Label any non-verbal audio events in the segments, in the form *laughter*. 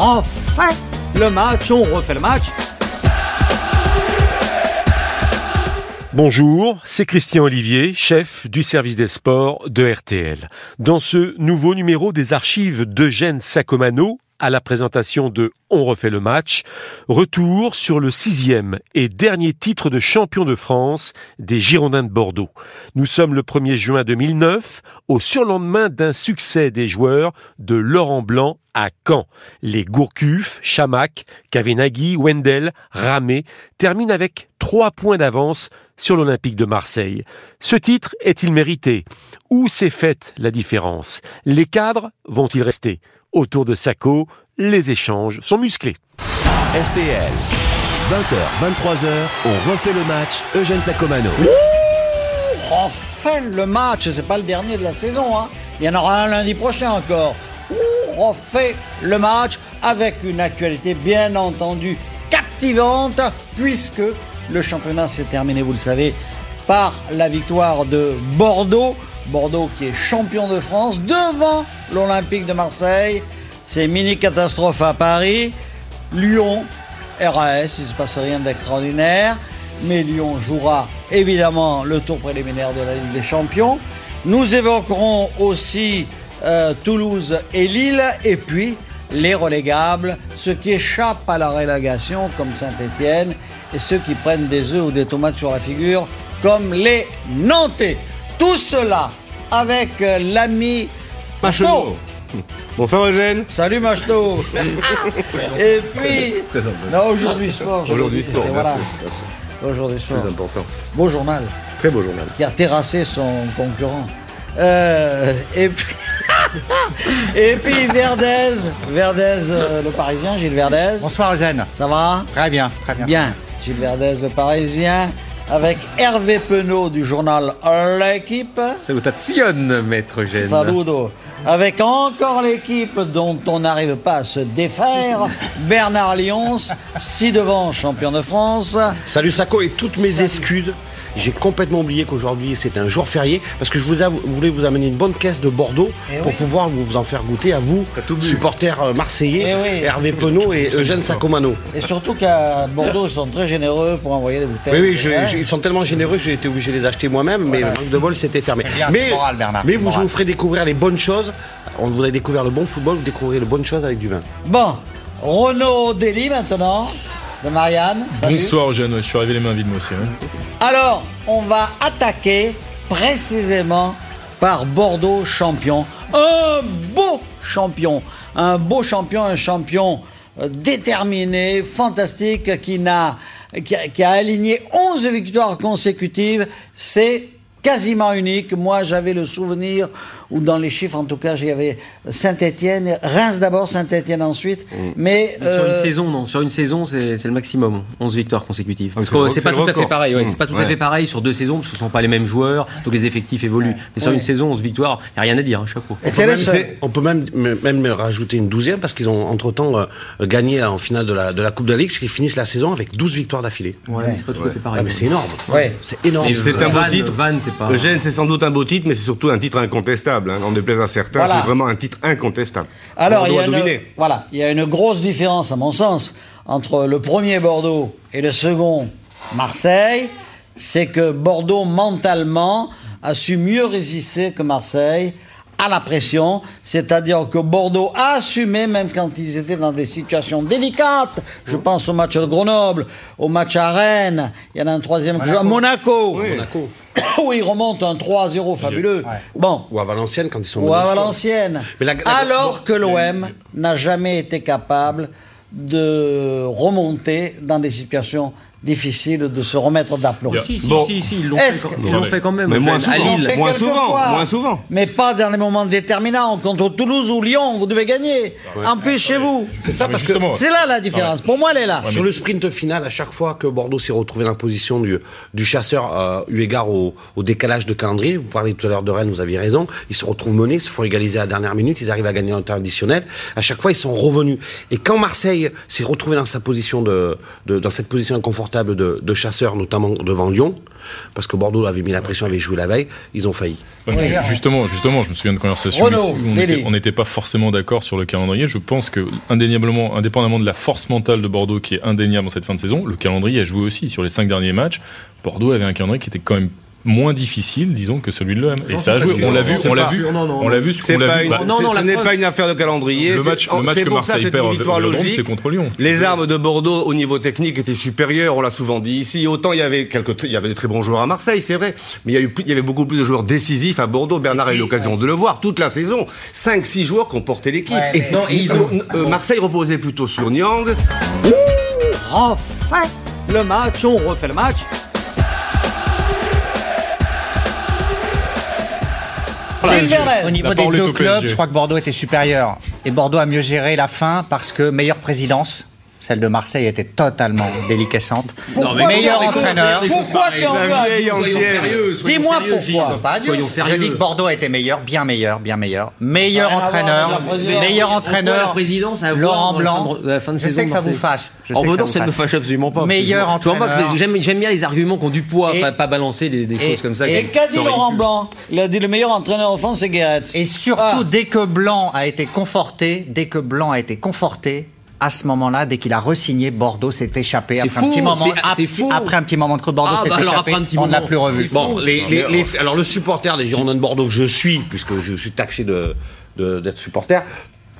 refait le match, on refait le match. Bonjour, c'est Christian Olivier, chef du service des sports de RTL. Dans ce nouveau numéro des archives d'Eugène Sacomano, à la présentation de On refait le match, retour sur le sixième et dernier titre de champion de France des Girondins de Bordeaux. Nous sommes le 1er juin 2009, au surlendemain d'un succès des joueurs de Laurent Blanc à Caen. Les Gourcuff, Chamac, Kavenaghi, Wendel, Ramé terminent avec trois points d'avance sur l'Olympique de Marseille. Ce titre est-il mérité? Où s'est faite la différence? Les cadres vont-ils rester? Autour de Sacco, les échanges sont musclés. RTL, 20h, 23h, on refait le match Eugène Sacomano. On refait le match, c'est pas le dernier de la saison, hein. il y en aura un lundi prochain encore. On refait le match avec une actualité bien entendu captivante puisque le championnat s'est terminé, vous le savez, par la victoire de Bordeaux. Bordeaux qui est champion de France devant l'Olympique de Marseille. C'est mini catastrophe à Paris. Lyon, RAS, il ne se passe rien d'extraordinaire. Mais Lyon jouera évidemment le tour préliminaire de la Ligue des Champions. Nous évoquerons aussi euh, Toulouse et Lille. Et puis les relégables, ceux qui échappent à la relégation comme Saint-Étienne et ceux qui prennent des œufs ou des tomates sur la figure comme les Nantais. Tout cela avec euh, l'ami Machot. Bonsoir Eugène. Salut Machot. *laughs* et puis, non, aujourd'hui sport. Aujourd'hui sport, bien voilà. sûr. Aujourd'hui sport. Très important. Beau journal Très beau journal. qui a terrassé son concurrent. Euh, et puis, *laughs* et puis Verdez, Verdez, euh, le Parisien, Gilles Verdez. Bonsoir Eugène. Ça va? Très bien, très bien. Bien. Gilles Verdez, le Parisien, avec Hervé Penaud du journal L'équipe. Salutazione, maître Eugène. Saludo. Avec encore l'équipe dont on n'arrive pas à se défaire, *laughs* Bernard Lyons, ci devant champion de France. Salut Sako et toutes mes Salut. excuses. J'ai complètement oublié qu'aujourd'hui c'est un jour férié parce que je vous voulais vous amener une bonne caisse de Bordeaux Eh pour oui. pouvoir vous, en faire goûter à vous, supporters euh, marseillais, Eh oui. Hervé Penaud et *laughs* Eugène Sacomano. Et surtout qu'à Bordeaux, ils sont très généreux pour envoyer des bouteilles. Oui, oui, je- je- ils sont tellement généreux, j'ai été obligé de les acheter moi-même, mais manque de bol, c'était fermé. Bien, mais moral, Bernard, mais vous, je vous ferai découvrir les bonnes choses. On vous a découvert le bon football, vous découvrirez les bonnes choses avec du vin. Bon, Renaud Dely maintenant, de Marianne. Salut. Bonsoir Eugène, je suis arrivé les mains vides moi aussi. hein. Alors, on va attaquer précisément par Bordeaux champion. Un beau champion. Un beau champion, un champion euh, déterminé, fantastique, qui, n'a, qui, a, qui a aligné 11 victoires consécutives. C'est quasiment unique. Moi, j'avais le souvenir, ou dans les chiffres en tout cas, j'avais Saint-Étienne, Reims d'abord, Saint-Étienne ensuite. Mais, Mais Sur euh, une saison, non. Sur une saison, c'est c'est le maximum. 11 victoires consécutives. Parce c'est le- que c'est c'est pas tout à fait pareil. ouais, Mmh. C'est pas tout à fait pareil sur deux saisons, parce que ce sont pas les mêmes joueurs, donc les effectifs évoluent. Mais sur Ouais. une saison, 11 victoires, il n'y a rien à dire, hein, chapeau. c'est le Même, on peut même, même rajouter une douzième parce qu'ils ont entre-temps euh, gagné en finale de la, de la Coupe de la Ligue, ce qui finissent la saison avec 12 victoires d'affilée. Ouais, c'est pas tout à fait pareil. Ah, mais c'est énorme. Ouais. C'est énorme. C'est un beau titre. Van, c'est pas. Eugène, c'est sans doute un beau titre, mais c'est surtout un titre incontestable. Hein. En déplaise à certains, Voilà. c'est vraiment un titre incontestable. Alors, il y, a une, voilà, il y a une grosse différence, à mon sens, entre le premier Bordeaux et le second Marseille. C'est que Bordeaux, mentalement, a su mieux résister que Marseille à la pression. C'est-à-dire que Bordeaux a assumé, même quand ils étaient dans des situations délicates. Je pense au match de Grenoble, au match à Rennes. Il y en a un troisième je- à Monaco. Monaco. *coughs* où ils remontent un 3-0 fabuleux. Bon, Ou à Valenciennes quand ils sont ou à. Valenciennes. Mais la- la- Alors que l'OM n'a jamais été capable de remonter dans des situations difficile de se remettre d'aplomb. Si, si, Bon. si, si, ils l'ont fait, que- ils l'ont fait quand même. Mais moins à souvent. On Lille. Moins souvent, fois, moins souvent. Mais pas dans les moments déterminants contre Toulouse ou Lyon, vous devez gagner. En plus chez vous. C'est ça parce que C'est là la différence. Pour moi, elle est là. sur le sprint final, à chaque fois que Bordeaux s'est retrouvé dans la position du, du chasseur, euh, eu égard au, au décalage de calendrier, vous parlez tout à l'heure de Rennes, vous aviez raison, ils se retrouvent menés, ils se font égaliser à la dernière minute, ils arrivent à gagner en temps additionnel. À chaque fois, ils sont revenus. Et quand Marseille s'est retrouvé dans sa position de, de- dans cette position inconfortable, de, de chasseurs, notamment devant Lyon, parce que Bordeaux avait mis la pression, avait joué la veille, ils ont failli. Ouais, mais Oui. justement, justement, je me souviens de conversations Renaud, ici où on n'était pas forcément d'accord sur le calendrier. Je pense que, indéniablement, indépendamment de la force mentale de Bordeaux qui est indéniable en cette fin de saison, le calendrier a joué aussi sur les cinq derniers matchs. Bordeaux avait un calendrier qui était quand même moins difficile, disons, que celui de l'OM. Et ça a joué. On l'a vu, on l'a vu, on l'a vu, C'est pas une- ce n'est pas une affaire de calendrier. le c'est- match, le match c'est que pour ça Marseille c'est perd une victoire au Vélodrome, logique. c'est contre Lyon. Les armes de Bordeaux au niveau technique étaient supérieures, on l'a souvent dit ici. Autant il y avait quelques, il y avait des très bons joueurs à Marseille, c'est vrai, mais il y, a eu, plus- il y avait beaucoup plus de joueurs décisifs à Bordeaux. Bernard a eu l'occasion de le voir toute la saison. 5-6 joueurs qui ont porté l'équipe. Et euh, Marseille reposait plutôt sur Niang. refait le match, on refait le match. Au niveau des deux clubs, je crois que Bordeaux était supérieur. Et Bordeaux a mieux géré la fin parce que meilleure présidence. Celle de Marseille était totalement *laughs* déliquescente. Pourquoi meilleur tu en veux- entraîneur. Pourquoi tu en veux à vieille Guillaume Soyons entière. sérieux, soyons Dis-moi pourquoi. Je peux pas dire. Soyons sérieux. Je dis que Bordeaux a été meilleur, bien meilleur, bien meilleur. Meilleur entraîneur, meilleur entraîneur. présidence Laurent Blanc. fin de- la fin de je saison sais que ça vous fâche. Je En Bordeaux, ça ne me fâche absolument pas. Meilleur entraîneur. j'aime bien les arguments qui ont du poids, Et- pas, pas balancer des, des et- choses comme ça. Et qu'a dit Laurent. Blanc Il a dit le meilleur entraîneur en France, c'est Guéret. Et surtout, Ah. dès que Blanc a été conforté, dès que Blanc a été conforté, à ce moment-là, dès qu'il a resigné, Bordeaux s'est échappé. C'est Après un fou, petit moment, après un petit moment de creux, Bordeaux Ah, s'est bah alors, échappé. après un petit on ne l'a plus revu. Bon, les, les- les- alors le supporter des Girondins de Bordeaux que je suis, puisque je suis taxé de- d'être supporter,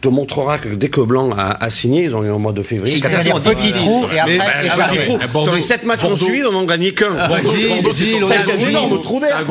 te montrera que dès que Blanc a, a signé, ils ont eu au mois de février. C'est-à-dire petit trou et après Mais, bah, Sur les 7 matchs qu'on suit, on n'en gagnait qu'un.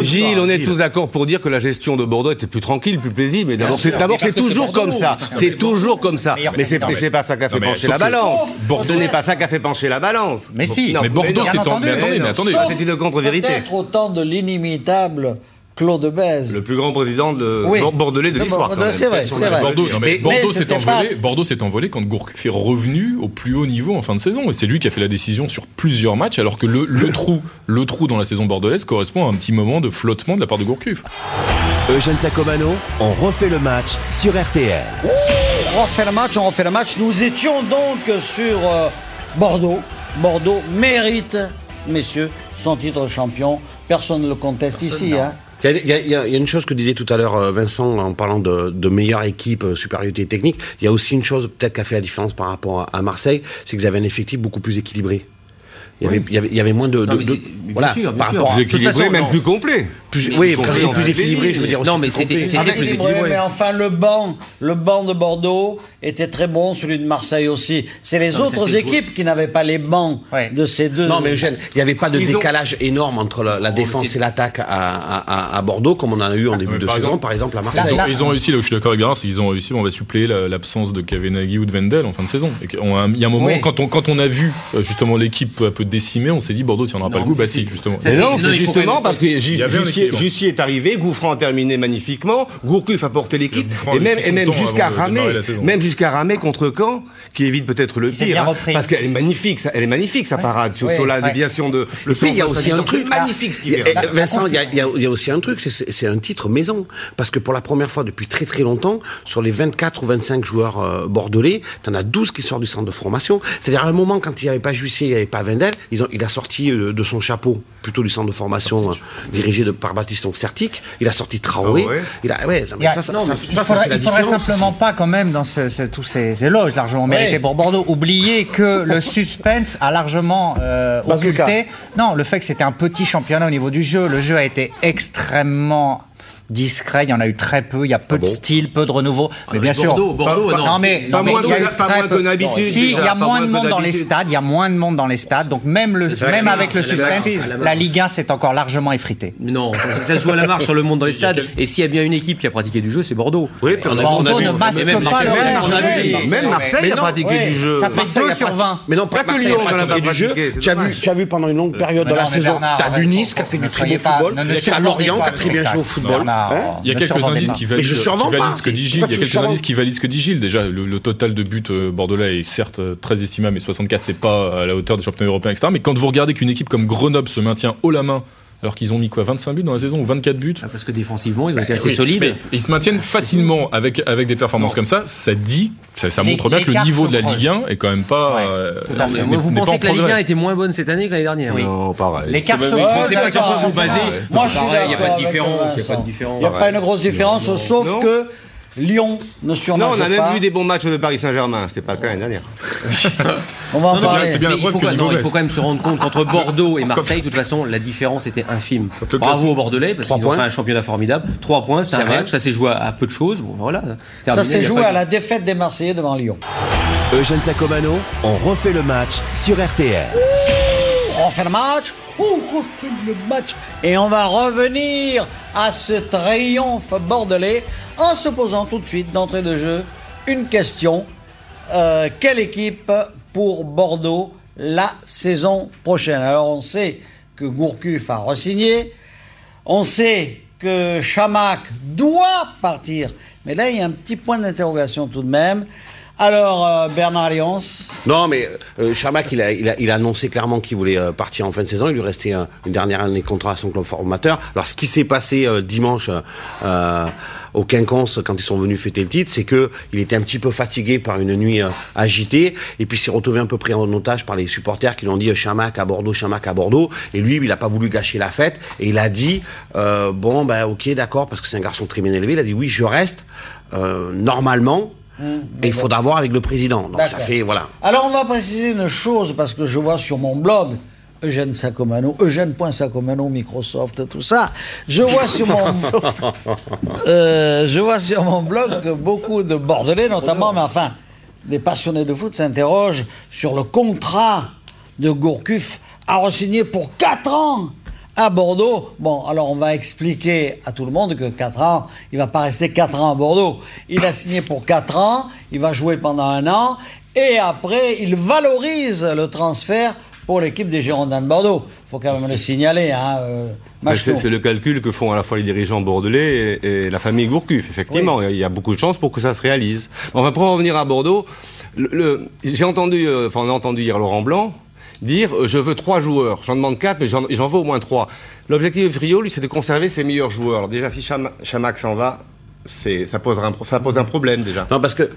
Gilles, on est- un tous d'accord pour dire que la gestion de Bordeaux était plus tranquille, plus paisible. D'abord, c'est toujours comme ça. C'est toujours comme ça. Mais c'est pas ça qui a fait pencher la balance. Bordeaux- Ce n'est pas ça qui a fait pencher la balance. Mais si. Mais Bordeaux, c'est en. entendu. Mais attendez, mais attendez. C'est une contre-vérité. Peut-être autant de l'inimitable Claude Bèze. Le plus grand président de Oui. Bor- bordelais de l'histoire. Bordeaux, quand même. c'est vrai, Personne c'est n'a vrai. le Bordeaux, dire. non, mais Mais- Bordeaux mais s'est envolé. pas- Bordeaux s'est envolé quand Gourcuff est revenu au plus haut niveau en fin de saison. Et c'est lui qui a fait la décision sur plusieurs matchs, alors que le, le trou, le trou dans la saison bordelaise correspond à un petit moment de flottement de la part de Gourcuff. Eugène Sacomano, on refait le match sur RTL. On refait le match, on refait le match. Nous étions donc sur euh, Bordeaux. Bordeaux mérite, messieurs, son titre de champion. Personne ne le conteste ici. Hein. Il y, a, y y une chose que disait tout à l'heure euh, Vincent en parlant de, de meilleure équipe, euh, supériorité technique. Il y a aussi une chose peut-être qui a fait la différence par rapport à, à Marseille, c'est qu'ils avaient un effectif beaucoup plus équilibré. Il y, avait, il, y avait, il y avait moins de. Non, de- mais de- c'est- mais bien sûr, bien par sûr. rapport à- équilibré, façon, même non. plus complet. Plus- oui, quand je dis plus équilibré, je veux dire aussi. Non, mais c'était- plus équilibré. mais enfin, le banc, le banc de Bordeaux était très bon, celui de Marseille aussi. C'est les Non, mais ça, autres équipes qui n'avaient pas les bancs Ouais. de ces deux. Non, mais Eugène, il n'y avait pas de Ils ont- décalage énorme entre la, la défense et l'attaque à, à- à- à Bordeaux, comme on en a eu en début mais de par saison, exemple- par exemple à Ils Marseille. ont, là- ils ont réussi, là où je suis d'accord avec c'est qu'ils ont réussi, on va suppléer la- l'absence de Kavenaghi ou de Wendel en fin de saison. Il y a un moment, Oui. quand, on, quand on a vu euh, justement l'équipe un peu décimée, on s'est dit Bordeaux tiendra pas le goût. mais Bah si, justement. non, c'est justement parce que Jussier, est arrivé, Gouffran a terminé magnifiquement, Gourcuff a porté l'équipe, et même, et jusqu'à ramer, même jusqu'à ramer contre Caen, qui évite peut-être le pire, hein, parce qu'elle est magnifique, ça- elle est magnifique sa parade sur, Ouais, sur la ouais. déviation de le Puis il y a centre aussi un truc. c'est magnifique ce Vincent, il y, a- aussi un truc, c'est- un titre maison. Parce que pour la première fois depuis très très longtemps, sur les 24 ou 25 joueurs euh, bordelais, t'en as 12 qui sortent du centre de formation. C'est-à-dire à un moment, quand il n'y avait pas Jussier, il n'y avait pas Vendel, ils ont, il a sorti euh, de son chapeau, plutôt du centre de formation euh, dirigé de, par Baptiste Certic, il a sorti Traoré. Ah ouais il a, ouais, non, mais Il y a- ça, ça, non, ça, mais il ça, ça faudrait, fait la il faudrait différence. simplement pas quand même dans ce- ce- tous ces éloges largement mérités Ouais. pour Bordeaux oublier que le suspense a largement euh, occulté. Non, le fait que c'était un petit championnat au niveau du jeu, le jeu a été extrêmement discret, il y en a eu très peu, il y a peu de style, peu de renouveau. mais bien sûr, Bordeaux, Bordeaux, Pas- non. non mais, pas non, mais moins il y a eu pas très moins peu- Si, il y a moins de monde dans les stades, il y a moins de monde dans les stades, donc même le, la même avec le suspense, la Ligue 1 s'est encore largement effritée. Non, ça, se joue à la marche sur le monde dans *laughs* les stades. Et s'il y a bien une équipe qui a pratiqué du jeu, c'est Bordeaux. Oui, puis on a, Bordeaux ne masque même pas le Même Marseille a pratiqué du jeu. Ça fait Marseille 2 a sur prati- 20. Mais non, pas, que Lyon, a pratiqué du jeu. Tu as, vu, dommage. tu as vu pendant une longue période de la saison, Bernard, tu as vu Nice qui a fait du très bon pas- football, ne- ne tu as survendez Lorient qui a très bien joué au football. Bernard, Hein Il y a quelques indices qui valident, ce que dit Gilles. Pourquoi Il y a tu quelques survends indices qui valident ce que dit Gilles. Déjà, le, le total de buts euh, bordelais est certes euh, très estimable, mais 64, c'est pas à la hauteur des championnats européens, etc. Mais quand vous regardez qu'une équipe comme Grenoble se maintient haut la main, alors qu'ils ont mis quoi 25 buts dans la saison ou 24 buts Ah, Parce que défensivement, ils ont été assez Oui, solides. mais Ils se maintiennent facilement avec, avec des performances comme ça. Ça dit Ça, ça Les- montre bien que le niveau de la. Ligue 1 est quand même pas. Ouais, euh, tout à fait. n'est- Moi, vous pensez en que la Ligue 1 progrès. était moins bonne cette année que l'année dernière Non, pareil. Pas vous d'accord. basez. Ouais. Moi, je suis il n'y a pas de différence. Il n'y a pas de différence. Il n'y a pas une grosse différence, sauf que Lyon ne Non, surnage on a même pas. vu des bons matchs de Paris Saint-Germain. C'était pas le cas l'année dernière. On va en parler. c'est bien la il, faut que quand, non, il faut quand même se rendre compte qu'entre Bordeaux et Marseille, de toute façon, la différence était infime. Bravo aux Bordelais parce qu'ils ont fait un championnat formidable. Trois points, c'est un match, ça s'est joué à, peu de choses. Bon, voilà. Ça s'est joué pas à la défaite des Marseillais devant Lyon. Eugène Sacomano, on refait le match sur RTL. On refait le match, on refait le match. Et on va revenir à ce triomphe bordelais en se posant tout de suite d'entrée de jeu une question. Euh, quelle équipe pour Bordeaux la saison prochaine? Alors on sait que Gourcuff a re-signé, on sait que Chamac doit partir, mais là il y a un petit point d'interrogation tout de même. Alors euh, Bernard Alliance, Non, mais euh, Chamac, il a, il, a, il a annoncé clairement qu'il voulait euh, partir en fin de saison. Il lui restait une dernière année de contrat à son club formateur. Alors, ce qui s'est passé euh, dimanche euh, au Quinconce, quand ils sont venus fêter le titre, c'est que il était un petit peu fatigué par une nuit agitée. Et puis, s'est retrouvé un peu pris en otage par les supporters qui l'ont dit Chamac à Bordeaux, Chamac à Bordeaux. Et lui, il n'a pas voulu gâcher la fête. Et il a dit Bon, ben, ok, d'accord, parce que c'est un garçon très bien élevé. Il a dit Oui, je reste. Euh, et il faudra voir avec le président. Donc ça fait, voilà. Alors on va préciser une chose parce que je vois sur mon blog Eugène Sacomano, Eugène.sacomano, Microsoft, tout ça. Je vois sur mon, *laughs* Euh, je vois sur mon blog que beaucoup de Bordelais, notamment, mais enfin, des passionnés de foot s'interrogent sur le contrat de Gourcuff à re-signer pour 4 ans à Bordeaux. Bon, alors on va expliquer à tout le monde que 4 ans, il va pas rester 4 ans à Bordeaux. Il a signé pour 4 ans, il va jouer pendant un an, et après, il valorise le transfert pour l'équipe des Girondins de Bordeaux. Il faut quand même le signaler, hein, euh. C'est le calcul que font à la fois les dirigeants bordelais et, et la famille Gourcuff. Effectivement, il y a beaucoup de chances pour que ça se réalise. Enfin, pour en revenir à Bordeaux, le- le- j'ai entendu, euh, enfin, on a entendu hier Laurent Blanc dire euh, je veux trois joueurs. J'en demande quatre, mais j'en veux au moins trois. L'objectif du trio, lui, c'est de conserver ses meilleurs joueurs. Alors déjà, si Cham- Chamac s'en va, ça un, pose un problème déjà. Non, parce que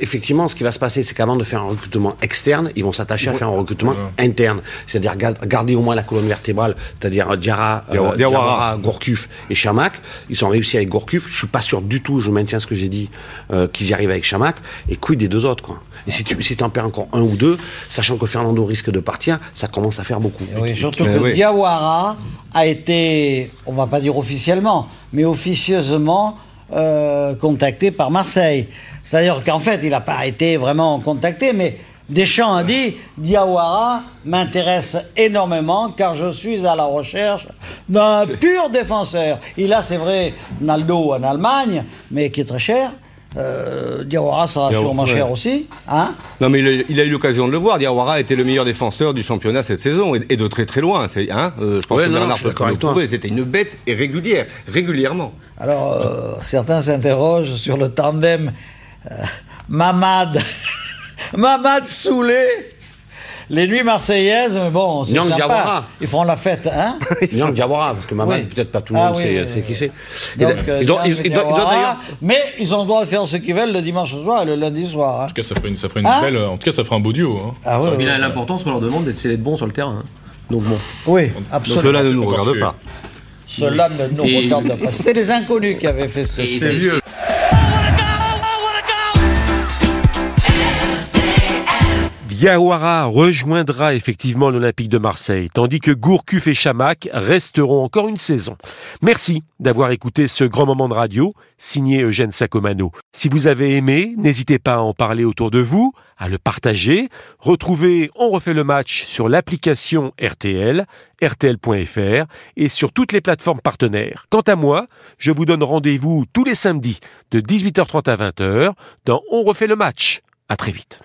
effectivement, ce qui va se passer, c'est qu'avant de faire un recrutement externe, ils vont s'attacher à faire un recrutement interne, c'est-à-dire ga- garder au moins la colonne vertébrale, c'est-à-dire euh, Diarra, euh, Diawara, Gourcuff et Chamac. Ils ont réussi avec Gourcuff. Je suis pas sûr du tout. Je maintiens ce que j'ai dit euh, qu'ils y arrivent avec Chamac. Et quid des deux autres, quoi? Et si tu si en perds encore un ou deux, sachant que Fernando risque de partir, ça commence à faire beaucoup. Et Oui, surtout que oui. Diawara a été, on va pas dire officiellement, mais officieusement euh, contacté par Marseille. C'est-à-dire qu'en fait, il n'a pas été vraiment contacté, mais Deschamps a dit Diawara m'intéresse énormément car je suis à la recherche d'un pur défenseur. Il a, c'est vrai, Naldo en Allemagne, mais qui est très cher. Euh, Diawara sera Diawara, sûrement ouais. cher aussi. Hein Non, mais il a, il a eu l'occasion de le voir. Diawara était le meilleur défenseur du championnat cette saison et, et de très très loin. C'est, hein, euh, je pense Ouais, que non, Bernard peut le prouver. C'était une bête et régulière, régulièrement. Alors, euh, certains s'interrogent sur le tandem euh, Mamad. *laughs* Mamad Soulé. Les nuits marseillaises, mais bon, c'est Nyang sympa. Diawara. Ils feront la fête, hein *laughs* Nyang Diawara, parce que Mamad, Oui. peut-être pas tout le Ah monde oui, sait, oui, sait oui. qui c'est. Euh, mais ils ont le droit de faire ce qu'ils veulent le dimanche soir et le lundi soir. hein. En tout cas, ça ferait une, ça ferait une Hein belle. En tout cas, ça ferait un beau duo. hein. Ah l'important, ce qu'on leur demande, c'est d'être bon sur le terrain. hein. Donc bon. oui, absolument. Cela ne nous regarde pas. Cela ne nous regarde pas. C'était les inconnus qui avaient fait ce c'est- vieux. Diawara rejoindra effectivement l'Olympique de Marseille, tandis que Gourcuff et Chamac resteront encore une saison. Merci d'avoir écouté ce grand moment de radio, signé Eugène Sacomano. Si vous avez aimé, n'hésitez pas à en parler autour de vous, à le partager. Retrouvez On refait le match sur l'application RTL, rtl.fr et sur toutes les plateformes partenaires. Quant à moi, je vous donne rendez-vous tous les samedis de 18h30 à 20h dans On refait le match. À très vite.